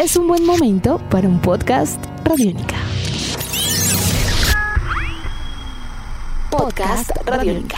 es un buen momento para un podcast Radiónica. Podcast Radiónica.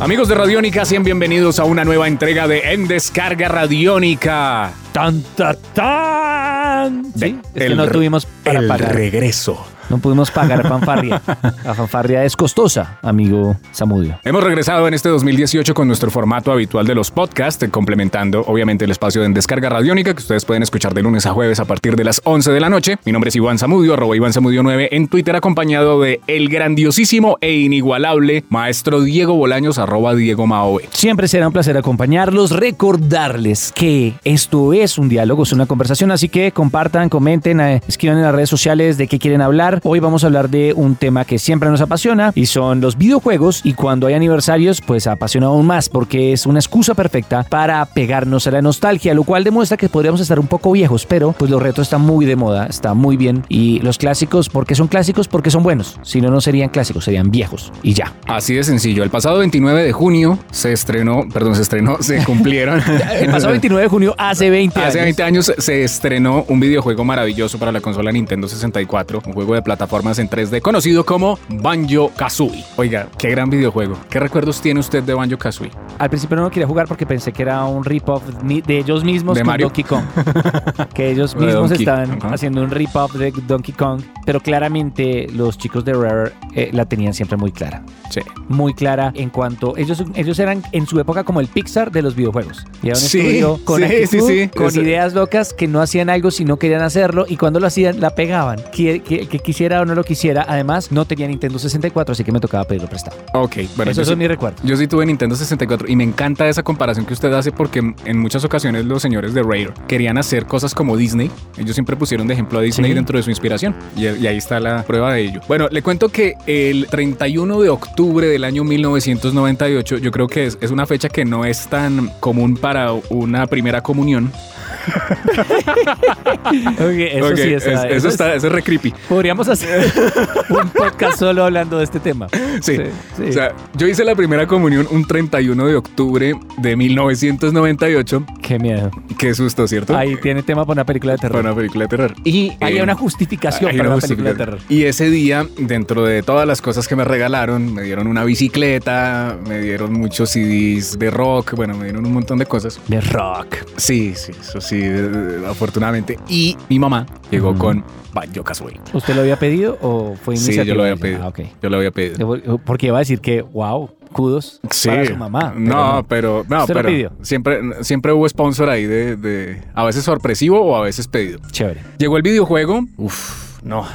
Amigos de Radiónica, sean bienvenidos a una nueva entrega de En Descarga Radiónica. ¡Tan, tan, tan! Sí, es que no tuvimos para el pagar. regreso. No pudimos pagar fanfarria. La fanfarria es costosa, amigo Samudio. Hemos regresado en este 2018 con nuestro formato habitual de los podcasts, complementando obviamente el espacio de En Descarga Radiónica que ustedes pueden escuchar de lunes a jueves a partir de las 11 de la noche. Mi nombre es Iván Samudio, arroba Iván Samudio 9 en Twitter, acompañado de el grandiosísimo e inigualable maestro Diego Bolaños, arroba Diego Maoe. Siempre será un placer acompañarlos, recordarles que esto es un diálogo, es una conversación, así que compartan, comenten, eh, escriban en las redes sociales de qué quieren hablar. Hoy vamos a hablar de un tema que siempre nos apasiona y son los videojuegos y cuando hay aniversarios pues apasiona aún más porque es una excusa perfecta para pegarnos a la nostalgia, lo cual demuestra que podríamos estar un poco viejos, pero pues los retos están muy de moda, está muy bien y los clásicos, ¿por qué son clásicos? Porque son buenos, si no, no serían clásicos, serían viejos y ya. Así de sencillo. El pasado 29 de junio se estrenó, perdón, se estrenó, se cumplieron. El pasado 29 de junio, hace 20 años. Hace 20 años se estrenó un videojuego maravilloso para la consola Nintendo 64, un juego de plataformas en 3D conocido como Banjo Kazooie. Oiga, qué gran videojuego. ¿Qué recuerdos tiene usted de Banjo Kazooie? Al principio no lo quería jugar porque pensé que era un rip-off de ellos mismos ¿De con Mario? Donkey Kong. que ellos De mismos estaban ajá. haciendo un rip-off de Donkey Kong. Pero claramente los chicos de Rare eh, la tenían siempre muy clara. Sí. Muy clara en cuanto ellos, ellos eran en su época como el Pixar de los videojuegos. Y era un Sí, estudio con sí, actitud, sí, con ideas locas que no hacían algo si no querían hacerlo y cuando lo hacían la pegaban. Que, que- que quisiera o no lo quisiera. Además, no tenía Nintendo 64, así que me tocaba pedirlo prestado. Ok, bueno. Yo son sí- mis recuerdos. Yo sí tuve Nintendo 64 y me encanta esa comparación que usted hace porque en muchas ocasiones los señores de Rare querían hacer cosas como Disney. Ellos siempre pusieron de ejemplo a Disney Sí. dentro de su inspiración y, y ahí está la prueba de ello. Bueno, le cuento que el 31 de octubre del año 1998 yo creo que es, es una fecha que no es tan común para una primera comunión. eso sí, es- está, eso es re creepy. Podríamos hacer un podcast solo hablando de este tema. Sí. Sí, sí. O sea, yo hice la primera comunión un 31 de octubre de 1998. Qué miedo. Qué susto, ¿cierto? Ahí tiene tema para una película de Para terror. una película de terror. Y Hay eh, una justificación hay para una película de terror. Y ese día, dentro de todas las cosas que me regalaron, me dieron una bicicleta, me dieron muchos CDs de rock, bueno, me dieron un montón de cosas. De rock. Sí, sí, eso sí, de- afortunadamente. Y mi mamá llegó con Banjo Kazooie. ¿Usted lo había pedido o fue Sí, iniciativa? yo lo había pedido. Ah. Yo lo había pedido. Porque iba a decir que, wow, kudos Sí. para su mamá. pero no, pero no, Usted lo pero pidió. siempre siempre hubo sponsor ahí de, de a veces sorpresivo o a veces pedido. Chévere. Llegó el videojuego, uf, no,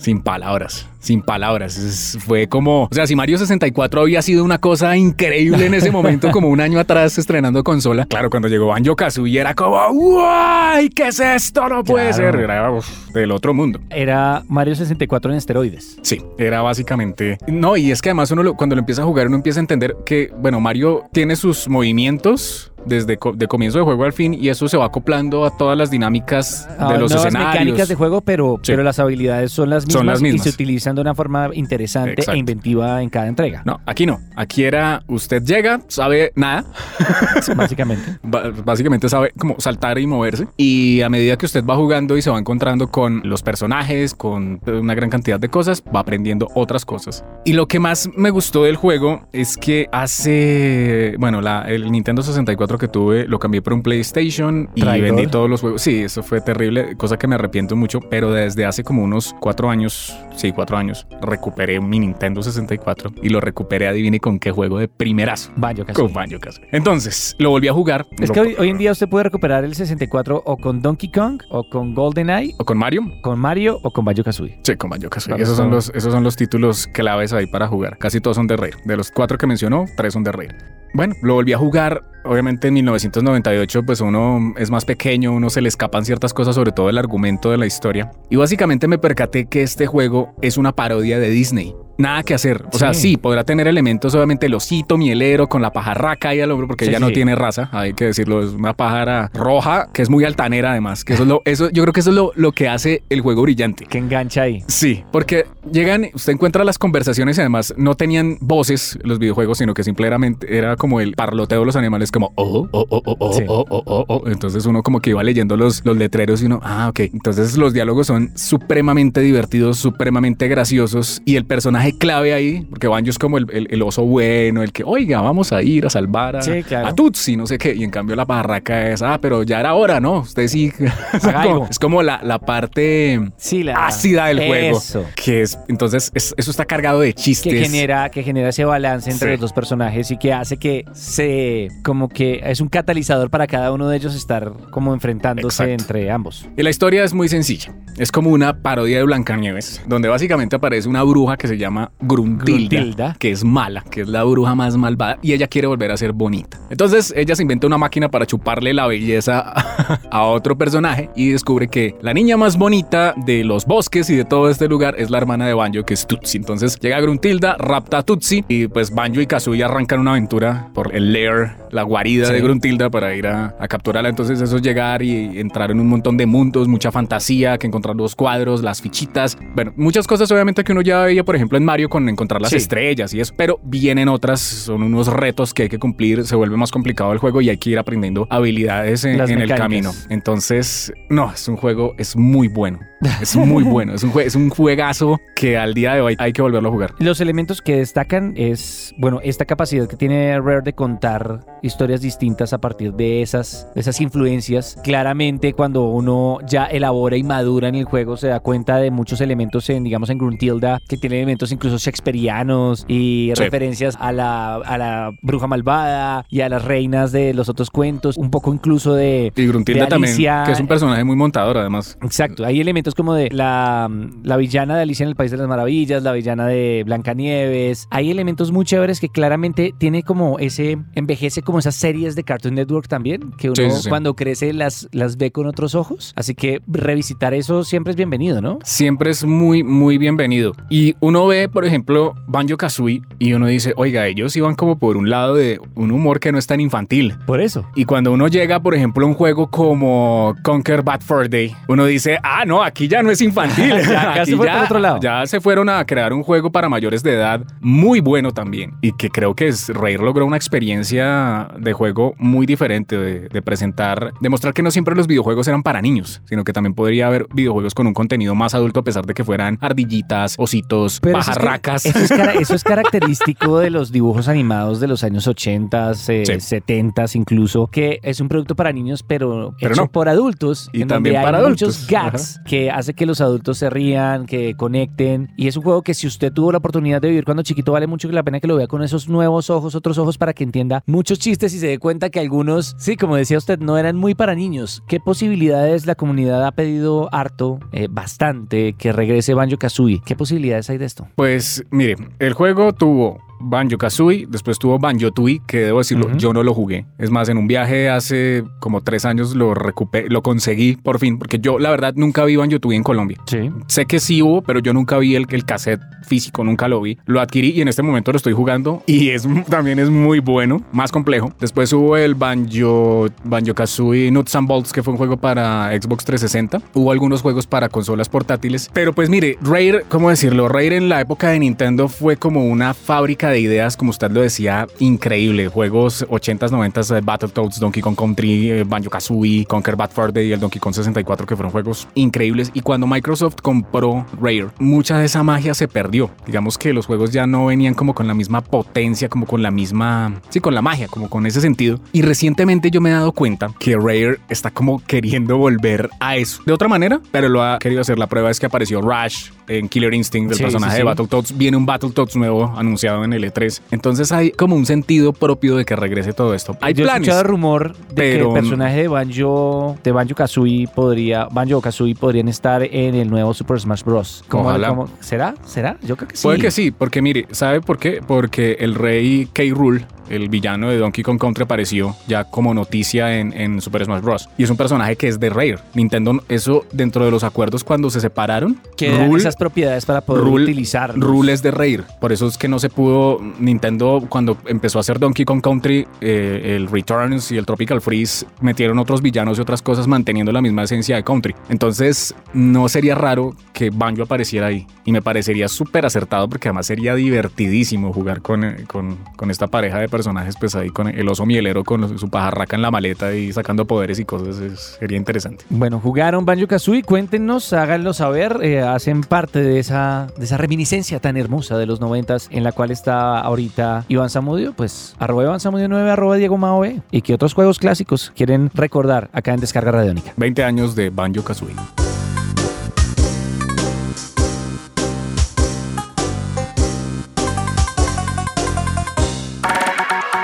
sin palabras, sin palabras. Es- fue como, o sea, si Mario 64 había sido una cosa increíble en ese momento, como un año atrás estrenando consola, claro, cuando llegó Banjo Kazooie era como, ¡guay! ¿Qué es esto? No puede Claro. ser. Era uf, del otro mundo. Era Mario 64 en esteroides. Sí, era básicamente. No, y es que además uno lo- cuando lo empieza a jugar, uno empieza a entender que, bueno, Mario tiene sus movimientos desde co- de comienzo de juego al fin y eso se va acoplando a todas las dinámicas de Ah, los escenarios. mecánicas de juego, pero, Sí. pero las habilidades son las mismas, Son las mismas. y se utilizan de una forma interesante Exacto. e inventiva en cada entrega. No, aquí no. Aquí era, usted llega, sabe nada, Básicamente. básicamente sabe como saltar y moverse. Y a medida que usted va jugando y se va encontrando con los personajes, con una gran cantidad de cosas, va aprendiendo otras cosas. Y lo que más me gustó del juego es que hace, bueno, la, el Nintendo 64 que tuve lo cambié por un PlayStation y Traidor. vendí todos los juegos. Sí, eso fue terrible, cosa que me arrepiento mucho, pero desde hace como unos cuatro años, sí, cuatro años, recuperé mi Nintendo 64 y lo recuperé, adivine con qué juego de primerazo. Banjo Kazooie. Con Banjo Kazooie. Entonces, lo volví a jugar. Es Lo- que hoy, hoy en día usted puede recuperar el 64 o con Donkey Kong, o con GoldenEye, ¿O con Mario? con Mario o con Banjo Kazooie. Sí, con Banjo Kazooie. Claro, esos, son son- los, esos son los títulos claves ahí para jugar. Casi todos son de Rare. De los cuatro que mencionó, tres son de Rare. Bueno, lo volví a jugar. Obviamente en 1998, pues uno es más pequeño, uno se le escapan ciertas cosas, sobre todo el argumento de la historia. Y básicamente me percaté que este juego es una parodia de Disney. Nada que hacer. O sea, Sí. podrá tener elementos, obviamente, el osito mielero con la pajarraca ahí al hombro, porque ella no tiene raza, hay que decirlo, es una pájara roja que es muy altanera además, que eso es lo, eso, yo creo que eso es lo, lo que hace el juego brillante. Que engancha ahí. Sí, porque llegan, usted encuentra las conversaciones y además no tenían voces los videojuegos, sino que simplemente era como el parloteo de los animales, como oh, oh, oh, oh, oh, Sí. oh, oh, oh, oh. Entonces uno como que iba leyendo los, los letreros y uno, ah, ok. Entonces los diálogos son supremamente divertidos, supremamente graciosos y el personaje clave ahí, porque Banjo es como el, el- el oso bueno, el que, oiga, vamos a ir a salvar a, Sí, claro. a Tutsi, no sé qué. Y en cambio la barraca es, ah, pero ya era hora, ¿no? Usted sí. es, como, es como la, la parte Sí, la ácida del juego. Que es, entonces, es- eso está cargado de chistes. Que genera, que genera ese balance entre Sí. los dos personajes y que hace que se como que es un catalizador para cada uno de ellos estar como enfrentándose Exacto. entre ambos. Y la historia es muy sencilla. Es como una parodia de Blancanieves, donde básicamente aparece una bruja que se llama Gruntilda, Gruntilda. que es mala, que es la bruja más malvada, y ella quiere volver a ser bonita. Entonces ella se inventa una máquina para chuparle la belleza a otro personaje y descubre que la niña más bonita de los bosques y de todo este lugar es la hermana de Banjo, que es Tutsi. Entonces llega Gruntilda, rapta a Tutsi y pues Banjo y Kazooie arrancan una aventura por el lair, la guarida Sí. de Gruntilda para ir a, a capturarla. Entonces eso es llegar y entrar en un montón de mundos, mucha fantasía, que encontrar los cuadros, las fichitas. Bueno, muchas cosas obviamente que uno ya veía, por ejemplo, en Mario con encontrar las Sí. estrellas y eso. Pero vienen otras, son unos retos que hay que cumplir, se vuelve más complicado el juego y hay que ir aprendiendo habilidades en, el camino. Entonces, no, es un juego, es muy bueno. Es muy bueno. Es un, jue- es un juegazo que al día de hoy hay que volverlo a jugar. Los elementos que destacan es, bueno, esta capacidad que tiene Rare de contar historias distintas a partir de esas, de esas influencias. Claramente, cuando uno ya elabora y madura en el juego, se da cuenta de muchos elementos en, digamos, en Gruntilda, que tiene elementos incluso shakespearianos y Sí. referencias a la, a la bruja malvada y a las reinas de los otros cuentos, un poco incluso de... Y Gruntilda de también, Alicia- que es un personaje muy montador además. Exacto, hay elementos como de la, la villana de Alicia en el País de las Maravillas, la villana de Blancanieves. Hay elementos muy chéveres que claramente tiene como ese, envejece como esas series de Cartoon Network también, que uno Sí, sí, sí. cuando crece las, las ve con otros ojos. Así que revisitar eso siempre es bienvenido, ¿no? siempre es muy, muy bienvenido. Y uno ve, por ejemplo, Banjo Kazooie y uno dice, oiga, ellos iban como por un lado de un humor que no es tan infantil. Por eso. Y cuando uno llega, por ejemplo, a un juego como Conquer Bad Fur Day, uno dice, ah, no, aquí ya no es infantil. Ya, se Aquí fue por otro lado. Ya se fueron a crear un juego para mayores de edad muy bueno también. Y que creo que es, Rare logró una experiencia de juego muy diferente, de, de presentar, demostrar que no siempre los videojuegos eran para niños, sino que también podría haber videojuegos con un contenido más adulto a pesar de que fueran ardillitas, ositos, Pero eso es que- pajarracas. Eso es, cara- eso es característico de los dibujos animados de los años 80, eh, Sí. 70 incluso, que es un producto para niños, pero, Pero hecho no. por adultos. Y en también donde hay para adultos. muchos gags que hace que los adultos se rían, que conecten. Y es un juego que si usted tuvo la oportunidad de vivir cuando chiquito, vale mucho la pena que lo vea con esos nuevos ojos, otros ojos, para que entienda muchos chistes y se dé cuenta que algunos, sí, como decía usted, no eran muy para niños. ¿Qué posibilidades la comunidad ha pedido harto, eh, bastante, que regrese Banjo Kazooie? ¿Qué posibilidades hay de esto? Pues mire, el juego tuvo Banjo Kazooie, después tuvo Banjo Tooie, que debo decirlo, yo no lo jugué. Es más, en un viaje hace como tres años lo recuperé, lo conseguí por fin, porque yo la verdad nunca vi Banjo Tooie en Colombia. Sí. Sé que sí hubo, pero yo nunca vi el, el cassette físico, nunca lo vi. Lo adquirí y en este momento lo estoy jugando y es también es muy bueno, más complejo. Después hubo el Banjo, Banjo Kazooie Nuts and Bolts, que fue un juego para Xbox 360. Hubo algunos juegos para consolas portátiles. Pero pues mire, Rare, ¿cómo decirlo? Rare en la época de Nintendo fue como una fábrica de ideas, como usted lo decía, increíble. Juegos 80s, 90s, eh, Battletoads, Donkey Kong Country, eh, Banjo Kazooie, Conquer Bad Fur Day y el Donkey Kong 64, que fueron juegos increíbles. Y cuando Microsoft compró Rare, mucha de esa magia se perdió. Digamos que los juegos ya no venían como con la misma potencia, como con la misma, sí, con la magia, como con ese sentido. Y recientemente yo me he dado cuenta que Rare está como queriendo volver a eso. De otra manera, pero lo ha querido hacer. La prueba es que apareció Rush en Killer Instinct, el Sí, personaje sí, de sí. Battletoads. Viene un Battletoads nuevo anunciado en el E3. Entonces hay como un sentido propio de que regrese todo esto. Hay Yo he planes. escuchado rumor de que el personaje de Banjo, de Banjo Kazooie podría, Banjo Kazooie podrían estar en el nuevo Super Smash Bros. ¿Cómo- Ojalá. cómo- ¿Será? ¿Será? Yo creo que sí. Puede que sí, porque mire, ¿sabe por qué? Porque el rey K. Rule el villano de Donkey Kong Country apareció ya como noticia en, en Super Smash Bros. Y es un personaje que es de Rare. Nintendo, eso dentro de los acuerdos cuando se separaron, Que esas propiedades para poder utilizar. Rule es de Rare. Por eso es que no se pudo. Nintendo, cuando empezó a hacer Donkey Kong Country, eh, el Returns y el Tropical Freeze metieron otros villanos y otras cosas manteniendo la misma esencia de Country. Entonces, no sería raro que Banjo apareciera ahí. Y me parecería súper acertado porque además sería divertidísimo jugar con, eh, con, con esta pareja de personajes, pues ahí con el oso mielero con su pajarraca en la maleta y sacando poderes y cosas. es- sería interesante. Bueno, jugaron Banjo Kazooie, cuéntenos, háganlo saber, eh, hacen parte de esa, de esa reminiscencia tan hermosa de los noventas en la cual está ahorita Iván Zamudio, pues arroba Iván Zamudio 9, arroba Diego Mao B. y que otros juegos clásicos quieren recordar acá en Descarga Radiónica. 20 años de Banjo Kazooie.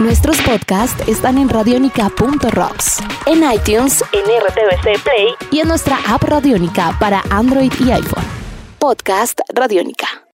Nuestros podcasts están en radionica.rocks, en iTunes, en RTVC Play y en nuestra app Radionica para Android y iPhone. Podcast Radionica.